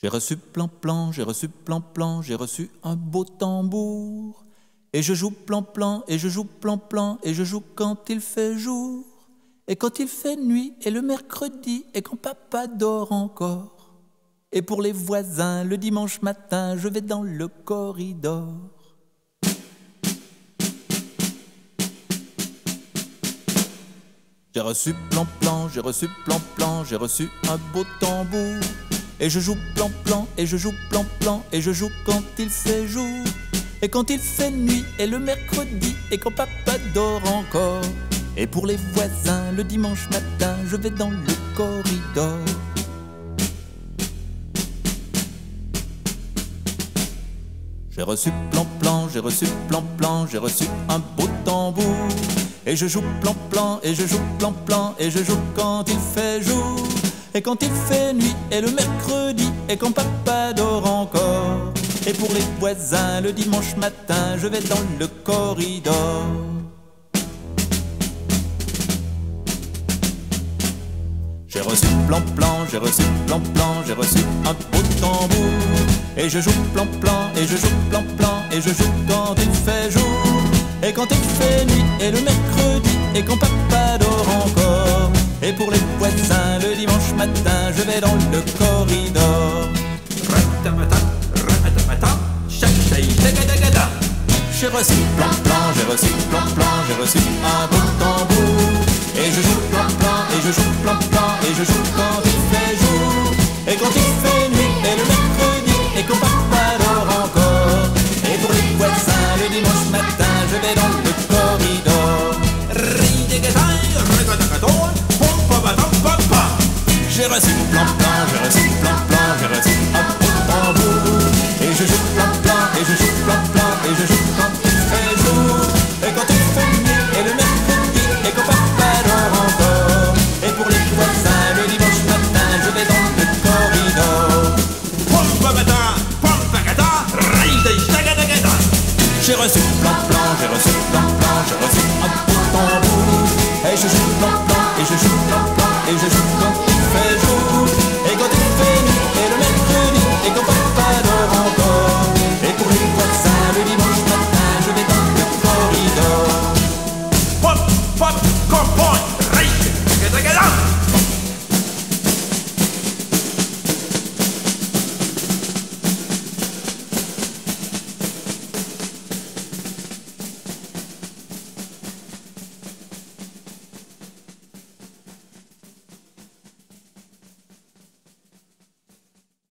J'ai reçu plan-plan, j'ai reçu plan-plan, j'ai reçu un beau tambour. Et je joue plan-plan, et je joue plan-plan, et je joue quand il fait jour, et quand il fait nuit, et le mercredi, et quand papa dort encore. Et pour les voisins, le dimanche matin, je vais dans le corridor. J'ai reçu plan-plan, j'ai reçu plan-plan, j'ai reçu un beau tambour. Et je joue plan-plan, et je joue plan-plan, et je joue quand il fait jour. Et quand il fait nuit, et le mercredi, et quand papa dort encore. Et pour les voisins, le dimanche matin, je vais dans le corridor. J'ai reçu plan-plan, j'ai reçu plan-plan, j'ai reçu un beau tambour. Et je joue plan-plan, et je joue plan-plan, et je joue quand il fait jour. Et quand il fait nuit, et le mercredi, et quand papa dort encore. Et pour les voisins, le dimanche matin, je vais dans le corridor. J'ai reçu plan-plan, j'ai reçu plan-plan, j'ai reçu un beau tambour. Et je joue plan-plan, et je joue plan-plan, et je joue quand il fait jour. Et quand il fait nuit, et le mercredi, et quand papa dort encore. Et pour les voisins, le dimanche matin, je vais dans le corridor. J'ai reçu plan plan, j'ai reçu plan plan, j'ai reçu un beau tambour. Et je joue plan plan, et je joue plan plan, et je joue plan. plan, plan, je reste plan, plan, je reste. Hop,